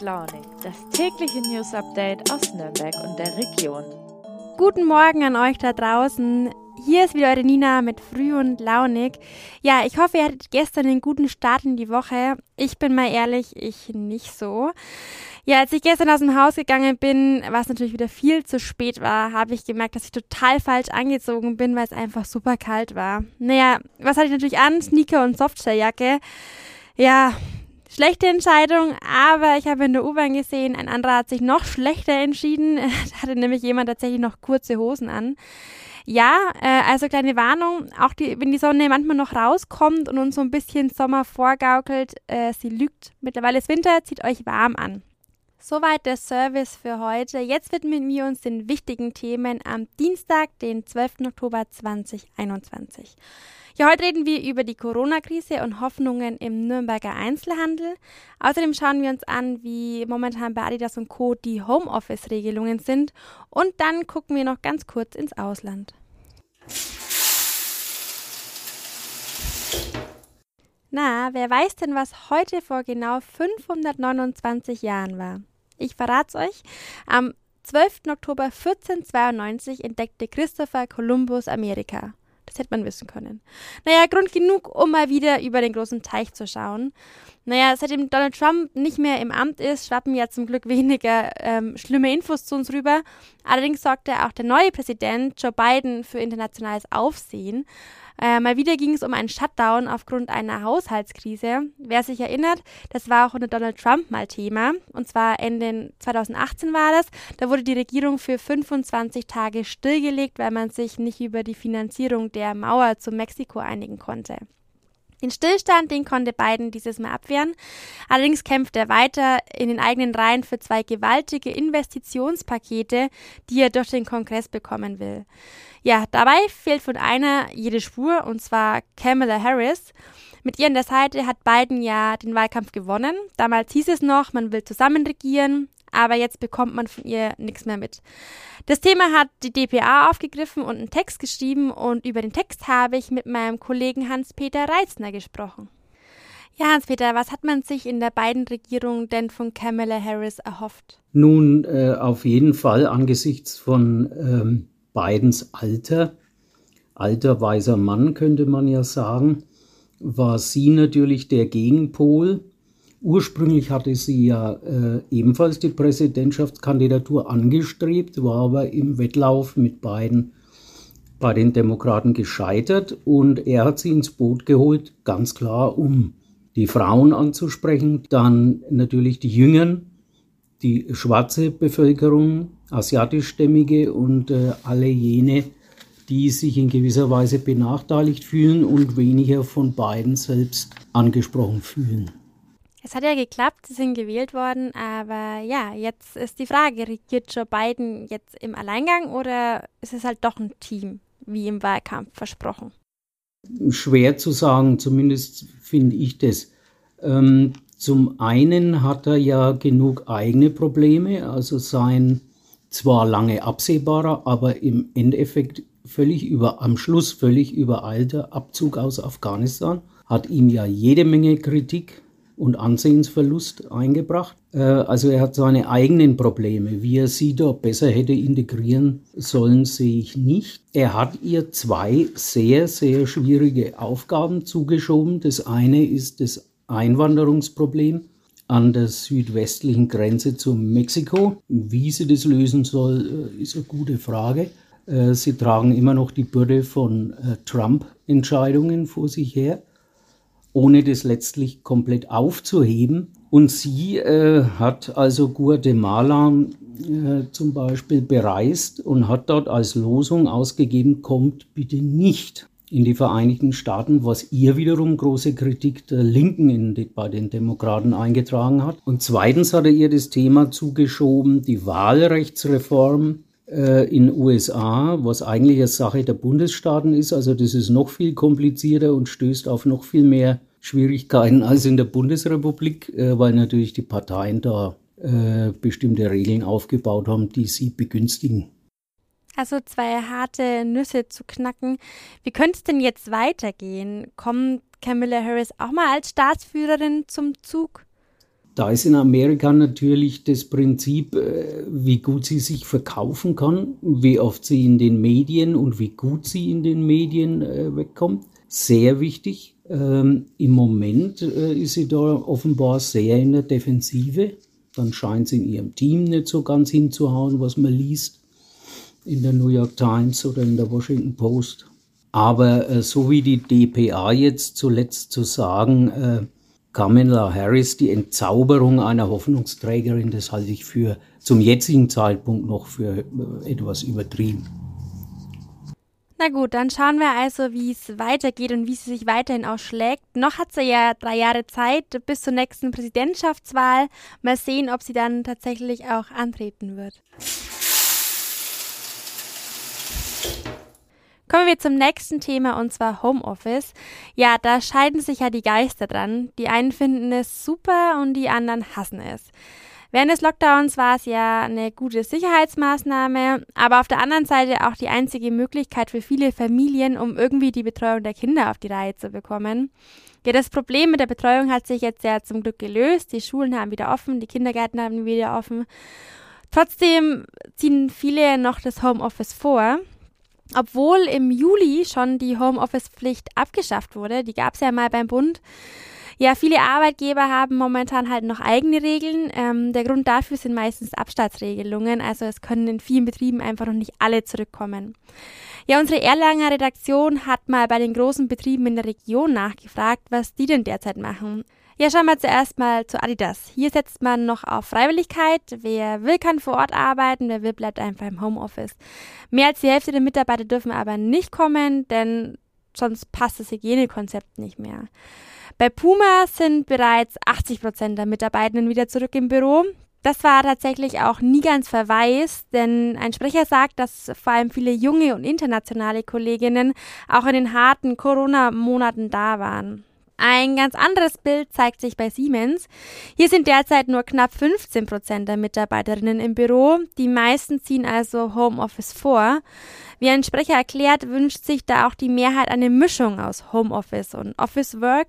Launig, das tägliche News Update aus Nürnberg und der Region. Guten Morgen an euch da draußen. Hier ist wieder eure Nina mit Früh und Launig. Ja, ich hoffe, ihr hattet gestern einen guten Start in die Woche. Ich bin mal ehrlich, ich nicht so. Ja, als ich gestern aus dem Haus gegangen bin, was natürlich wieder viel zu spät war, habe ich gemerkt, dass ich total falsch angezogen bin, weil es einfach super kalt war. Naja, was hatte ich natürlich an? Sneaker und Softshelljacke. Ja, Schlechte Entscheidung, aber ich habe in der U-Bahn gesehen, ein anderer hat sich noch schlechter entschieden. Da hatte nämlich jemand tatsächlich noch kurze Hosen an. Ja, äh, also kleine Warnung, auch die, wenn die Sonne manchmal noch rauskommt und uns so ein bisschen Sommer vorgaukelt, äh, sie lügt. Mittlerweile ist Winter, zieht euch warm an. Soweit der Service für heute. Jetzt widmen wir uns den wichtigen Themen am Dienstag, den 12. Oktober 2021. Ja, heute reden wir über die Corona-Krise und Hoffnungen im Nürnberger Einzelhandel. Außerdem schauen wir uns an, wie momentan bei Adidas und Co. die Homeoffice-Regelungen sind. Und dann gucken wir noch ganz kurz ins Ausland. Na, wer weiß denn, was heute vor genau 529 Jahren war? Ich verrat's euch. Am 12. Oktober 1492 entdeckte Christopher Columbus Amerika. Das hätte man wissen können. Naja, Grund genug, um mal wieder über den großen Teich zu schauen. Naja, seitdem Donald Trump nicht mehr im Amt ist, schwappen ja zum Glück weniger ähm, schlimme Infos zu uns rüber. Allerdings sorgte auch der neue Präsident Joe Biden für internationales Aufsehen. Äh, mal wieder ging es um einen Shutdown aufgrund einer Haushaltskrise. Wer sich erinnert, das war auch unter Donald Trump mal Thema. Und zwar Ende 2018 war das. Da wurde die Regierung für 25 Tage stillgelegt, weil man sich nicht über die Finanzierung der Mauer zu Mexiko einigen konnte. Den Stillstand, den konnte Biden dieses Mal abwehren. Allerdings kämpft er weiter in den eigenen Reihen für zwei gewaltige Investitionspakete, die er durch den Kongress bekommen will. Ja, dabei fehlt von einer jede Spur, und zwar Kamala Harris. Mit ihr an der Seite hat Biden ja den Wahlkampf gewonnen. Damals hieß es noch, man will zusammen regieren, aber jetzt bekommt man von ihr nichts mehr mit. Das Thema hat die DPA aufgegriffen und einen Text geschrieben und über den Text habe ich mit meinem Kollegen Hans-Peter Reitzner gesprochen. Ja, Hans-Peter, was hat man sich in der beiden Regierung denn von Kamala Harris erhofft? Nun, äh, auf jeden Fall angesichts von ähm, Bidens Alter, alter weiser Mann könnte man ja sagen, war sie natürlich der Gegenpol Ursprünglich hatte sie ja äh, ebenfalls die Präsidentschaftskandidatur angestrebt, war aber im Wettlauf mit beiden bei den Demokraten gescheitert und er hat sie ins Boot geholt, ganz klar, um die Frauen anzusprechen, dann natürlich die Jüngeren, die schwarze Bevölkerung, asiatischstämmige und äh, alle jene, die sich in gewisser Weise benachteiligt fühlen und weniger von beiden selbst angesprochen fühlen. Es hat ja geklappt, sie sind gewählt worden, aber ja, jetzt ist die Frage, regiert Joe Biden jetzt im Alleingang oder ist es halt doch ein Team, wie im Wahlkampf versprochen? Schwer zu sagen, zumindest finde ich das. Ähm, zum einen hat er ja genug eigene Probleme, also sein zwar lange absehbarer, aber im Endeffekt völlig über, am Schluss völlig übereilter Abzug aus Afghanistan hat ihm ja jede Menge Kritik und Ansehensverlust eingebracht. Äh, also er hat seine eigenen Probleme. Wie er sie dort besser hätte integrieren sollen, sehe ich nicht. Er hat ihr zwei sehr, sehr schwierige Aufgaben zugeschoben. Das eine ist das Einwanderungsproblem an der südwestlichen Grenze zu Mexiko. Wie sie das lösen soll, äh, ist eine gute Frage. Äh, sie tragen immer noch die Bürde von Trump-Entscheidungen vor sich her ohne das letztlich komplett aufzuheben. Und sie äh, hat also Guatemala äh, zum Beispiel bereist und hat dort als Losung ausgegeben, kommt bitte nicht in die Vereinigten Staaten, was ihr wiederum große Kritik der Linken in, bei den Demokraten eingetragen hat. Und zweitens hat er ihr das Thema zugeschoben, die Wahlrechtsreform in USA, was eigentlich eine Sache der Bundesstaaten ist. Also das ist noch viel komplizierter und stößt auf noch viel mehr Schwierigkeiten als in der Bundesrepublik, äh, weil natürlich die Parteien da äh, bestimmte Regeln aufgebaut haben, die sie begünstigen. Also zwei harte Nüsse zu knacken. Wie könnte es denn jetzt weitergehen? Kommt Camilla Harris auch mal als Staatsführerin zum Zug? Da ist in Amerika natürlich das Prinzip, äh, wie gut sie sich verkaufen kann, wie oft sie in den Medien und wie gut sie in den Medien äh, wegkommt, sehr wichtig. Ähm, Im Moment äh, ist sie da offenbar sehr in der Defensive. Dann scheint sie in ihrem Team nicht so ganz hinzuhauen, was man liest in der New York Times oder in der Washington Post. Aber so wie die DPA jetzt zuletzt zu sagen, Kamala Harris die Entzauberung einer Hoffnungsträgerin, das halte ich für zum jetzigen Zeitpunkt noch für äh, etwas übertrieben. Na gut, dann schauen wir also, wie es weitergeht und wie sie sich weiterhin ausschlägt. Noch hat sie ja drei Jahre Zeit bis zur nächsten Präsidentschaftswahl. Mal sehen, ob sie dann tatsächlich auch antreten wird. Kommen wir zum nächsten Thema und zwar Homeoffice. Ja, da scheiden sich ja die Geister dran. Die einen finden es super und die anderen hassen es. Während des Lockdowns war es ja eine gute Sicherheitsmaßnahme, aber auf der anderen Seite auch die einzige Möglichkeit für viele Familien, um irgendwie die Betreuung der Kinder auf die Reihe zu bekommen. Ja, das Problem mit der Betreuung hat sich jetzt ja zum Glück gelöst. Die Schulen haben wieder offen, die Kindergärten haben wieder offen. Trotzdem ziehen viele noch das Homeoffice vor. Obwohl im Juli schon die Homeoffice-Pflicht abgeschafft wurde, die gab es ja mal beim Bund, ja, viele Arbeitgeber haben momentan halt noch eigene Regeln. Ähm, der Grund dafür sind meistens Abstandsregelungen. Also es können in vielen Betrieben einfach noch nicht alle zurückkommen. Ja, unsere Erlanger Redaktion hat mal bei den großen Betrieben in der Region nachgefragt, was die denn derzeit machen. Ja, schauen wir zuerst mal zu Adidas. Hier setzt man noch auf Freiwilligkeit. Wer will, kann vor Ort arbeiten, wer will, bleibt einfach im Homeoffice. Mehr als die Hälfte der Mitarbeiter dürfen aber nicht kommen, denn sonst passt das Hygienekonzept nicht mehr. Bei Puma sind bereits 80 Prozent der Mitarbeitenden wieder zurück im Büro. Das war tatsächlich auch nie ganz verweist, denn ein Sprecher sagt, dass vor allem viele junge und internationale Kolleginnen auch in den harten Corona-Monaten da waren. Ein ganz anderes Bild zeigt sich bei Siemens. Hier sind derzeit nur knapp 15 Prozent der Mitarbeiterinnen im Büro. Die meisten ziehen also Homeoffice vor. Wie ein Sprecher erklärt, wünscht sich da auch die Mehrheit eine Mischung aus Homeoffice und Office Work.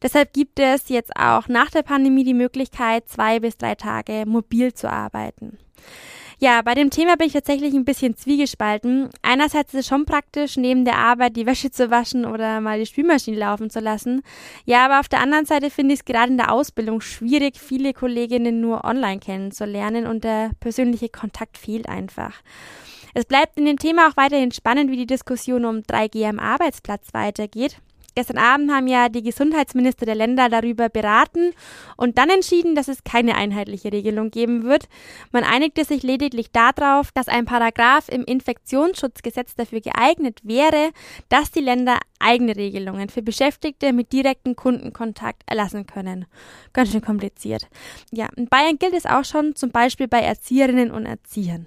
Deshalb gibt es jetzt auch nach der Pandemie die Möglichkeit, zwei bis drei Tage mobil zu arbeiten. Ja, bei dem Thema bin ich tatsächlich ein bisschen zwiegespalten. Einerseits ist es schon praktisch, neben der Arbeit die Wäsche zu waschen oder mal die Spülmaschine laufen zu lassen. Ja, aber auf der anderen Seite finde ich es gerade in der Ausbildung schwierig, viele Kolleginnen nur online kennenzulernen und der persönliche Kontakt fehlt einfach. Es bleibt in dem Thema auch weiterhin spannend, wie die Diskussion um 3G am Arbeitsplatz weitergeht. Gestern Abend haben ja die Gesundheitsminister der Länder darüber beraten und dann entschieden, dass es keine einheitliche Regelung geben wird. Man einigte sich lediglich darauf, dass ein Paragraph im Infektionsschutzgesetz dafür geeignet wäre, dass die Länder eigene Regelungen für Beschäftigte mit direktem Kundenkontakt erlassen können. Ganz schön kompliziert. Ja, in Bayern gilt es auch schon, zum Beispiel bei Erzieherinnen und Erziehern.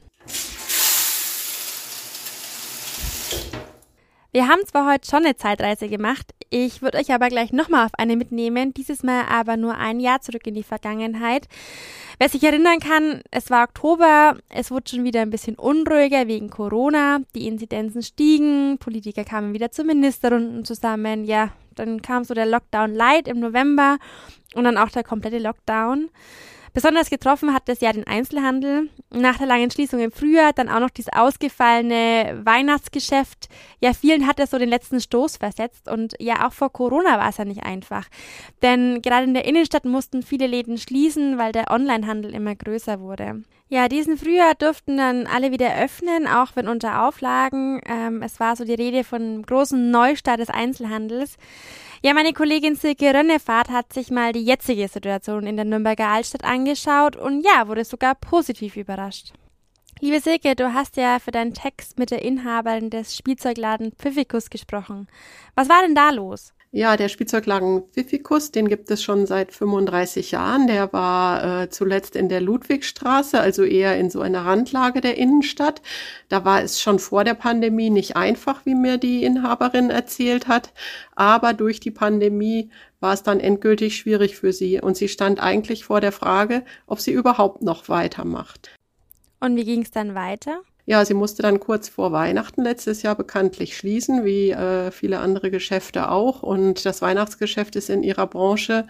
Wir haben zwar heute schon eine Zeitreise gemacht, ich würde euch aber gleich nochmal auf eine mitnehmen, dieses Mal aber nur ein Jahr zurück in die Vergangenheit. Wer sich erinnern kann, es war Oktober, es wurde schon wieder ein bisschen unruhiger wegen Corona, die Inzidenzen stiegen, Politiker kamen wieder zu Ministerrunden zusammen, ja, dann kam so der Lockdown Light im November und dann auch der komplette Lockdown. Besonders getroffen hat das ja den Einzelhandel. Nach der langen Schließung im Frühjahr dann auch noch dieses ausgefallene Weihnachtsgeschäft. Ja, vielen hat das so den letzten Stoß versetzt und ja, auch vor Corona war es ja nicht einfach. Denn gerade in der Innenstadt mussten viele Läden schließen, weil der Onlinehandel immer größer wurde. Ja, diesen Frühjahr durften dann alle wieder öffnen, auch wenn unter Auflagen. Ähm, es war so die Rede von großen Neustart des Einzelhandels. Ja, meine Kollegin Silke Rönnefahrt hat sich mal die jetzige Situation in der Nürnberger Altstadt angeschaut und ja, wurde sogar positiv überrascht. Liebe Silke, du hast ja für deinen Text mit der Inhaberin des Spielzeugladen Pfiffikus gesprochen. Was war denn da los? Ja, der Spielzeugladen Pfiffikus, den gibt es schon seit 35 Jahren. Der war äh, zuletzt in der Ludwigstraße, also eher in so einer Randlage der Innenstadt. Da war es schon vor der Pandemie nicht einfach, wie mir die Inhaberin erzählt hat. Aber durch die Pandemie war es dann endgültig schwierig für sie und sie stand eigentlich vor der Frage, ob sie überhaupt noch weitermacht. Und wie ging es dann weiter? Ja, sie musste dann kurz vor Weihnachten letztes Jahr bekanntlich schließen, wie äh, viele andere Geschäfte auch. Und das Weihnachtsgeschäft ist in ihrer Branche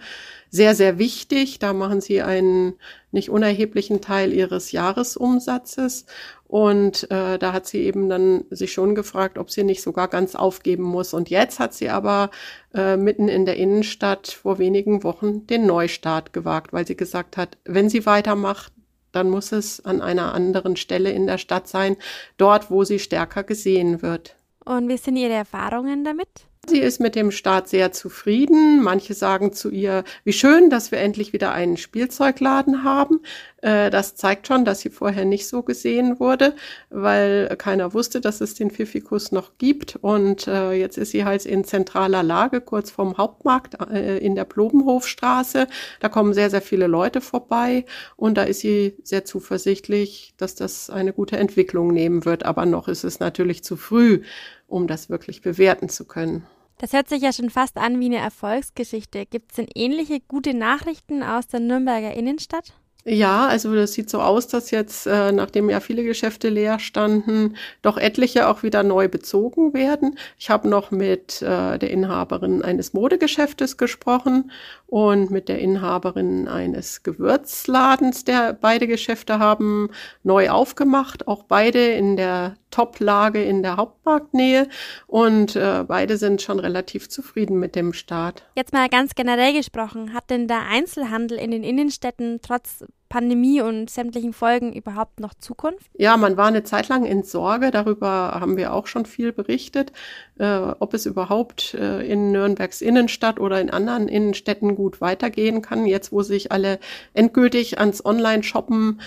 sehr, sehr wichtig. Da machen sie einen nicht unerheblichen Teil ihres Jahresumsatzes. Und äh, da hat sie eben dann sich schon gefragt, ob sie nicht sogar ganz aufgeben muss. Und jetzt hat sie aber äh, mitten in der Innenstadt vor wenigen Wochen den Neustart gewagt, weil sie gesagt hat, wenn sie weitermacht, dann muss es an einer anderen Stelle in der Stadt sein, dort, wo sie stärker gesehen wird. Und wie sind Ihre Erfahrungen damit? Sie ist mit dem Start sehr zufrieden. Manche sagen zu ihr, wie schön, dass wir endlich wieder einen Spielzeugladen haben. Äh, das zeigt schon, dass sie vorher nicht so gesehen wurde, weil keiner wusste, dass es den Pfiffikus noch gibt. Und äh, jetzt ist sie halt in zentraler Lage, kurz vorm Hauptmarkt äh, in der Plobenhofstraße. Da kommen sehr, sehr viele Leute vorbei. Und da ist sie sehr zuversichtlich, dass das eine gute Entwicklung nehmen wird. Aber noch ist es natürlich zu früh, um das wirklich bewerten zu können. Das hört sich ja schon fast an wie eine Erfolgsgeschichte. Gibt es denn ähnliche gute Nachrichten aus der Nürnberger Innenstadt? Ja, also das sieht so aus, dass jetzt, äh, nachdem ja viele Geschäfte leer standen, doch etliche auch wieder neu bezogen werden. Ich habe noch mit äh, der Inhaberin eines Modegeschäftes gesprochen und mit der Inhaberin eines Gewürzladens, der beide Geschäfte haben neu aufgemacht, auch beide in der Top-Lage in der Hauptmarktnähe und äh, beide sind schon relativ zufrieden mit dem Start. Jetzt mal ganz generell gesprochen, hat denn der Einzelhandel in den Innenstädten trotz Pandemie und sämtlichen Folgen überhaupt noch Zukunft? Ja, man war eine Zeit lang in Sorge, darüber haben wir auch schon viel berichtet, äh, ob es überhaupt äh, in Nürnbergs Innenstadt oder in anderen Innenstädten gut weitergehen kann, jetzt wo sich alle endgültig ans Online-Shoppen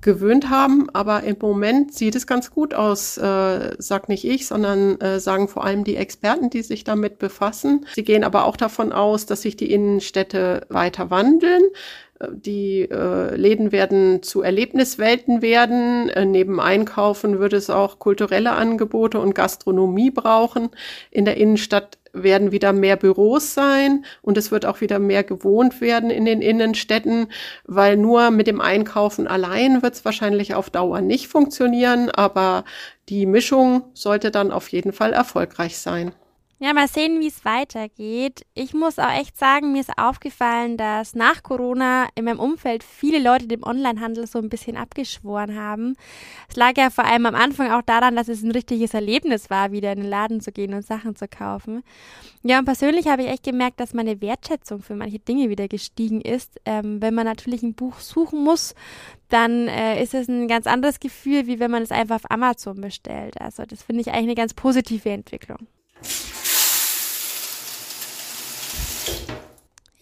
gewöhnt haben, aber im Moment sieht es ganz gut aus, äh, sagt nicht ich, sondern äh, sagen vor allem die Experten, die sich damit befassen. Sie gehen aber auch davon aus, dass sich die Innenstädte weiter wandeln. Die äh, Läden werden zu Erlebniswelten werden. Äh, neben Einkaufen würde es auch kulturelle Angebote und Gastronomie brauchen. In der Innenstadt werden wieder mehr Büros sein und es wird auch wieder mehr gewohnt werden in den Innenstädten, weil nur mit dem Einkaufen allein wird es wahrscheinlich auf Dauer nicht funktionieren, aber die Mischung sollte dann auf jeden Fall erfolgreich sein. Ja, mal sehen, wie es weitergeht. Ich muss auch echt sagen, mir ist aufgefallen, dass nach Corona in meinem Umfeld viele Leute dem Onlinehandel so ein bisschen abgeschworen haben. Es lag ja vor allem am Anfang auch daran, dass es ein richtiges Erlebnis war, wieder in den Laden zu gehen und Sachen zu kaufen. Ja, und persönlich habe ich echt gemerkt, dass meine Wertschätzung für manche Dinge wieder gestiegen ist. Ähm, wenn man natürlich ein Buch suchen muss, dann äh, ist es ein ganz anderes Gefühl, wie wenn man es einfach auf Amazon bestellt. Also das finde ich eigentlich eine ganz positive Entwicklung.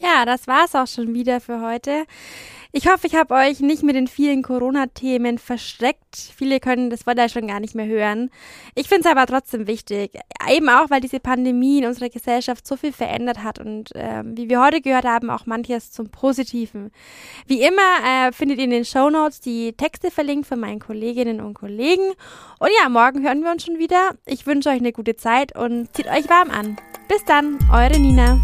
Ja, das war's auch schon wieder für heute. Ich hoffe, ich habe euch nicht mit den vielen Corona-Themen versteckt. Viele können das Wort ja schon gar nicht mehr hören. Ich finde es aber trotzdem wichtig. Eben auch, weil diese Pandemie in unserer Gesellschaft so viel verändert hat und äh, wie wir heute gehört haben, auch manches zum Positiven. Wie immer äh, findet ihr in den Show Notes die Texte verlinkt von meinen Kolleginnen und Kollegen. Und ja, morgen hören wir uns schon wieder. Ich wünsche euch eine gute Zeit und zieht euch warm an. Bis dann, eure Nina.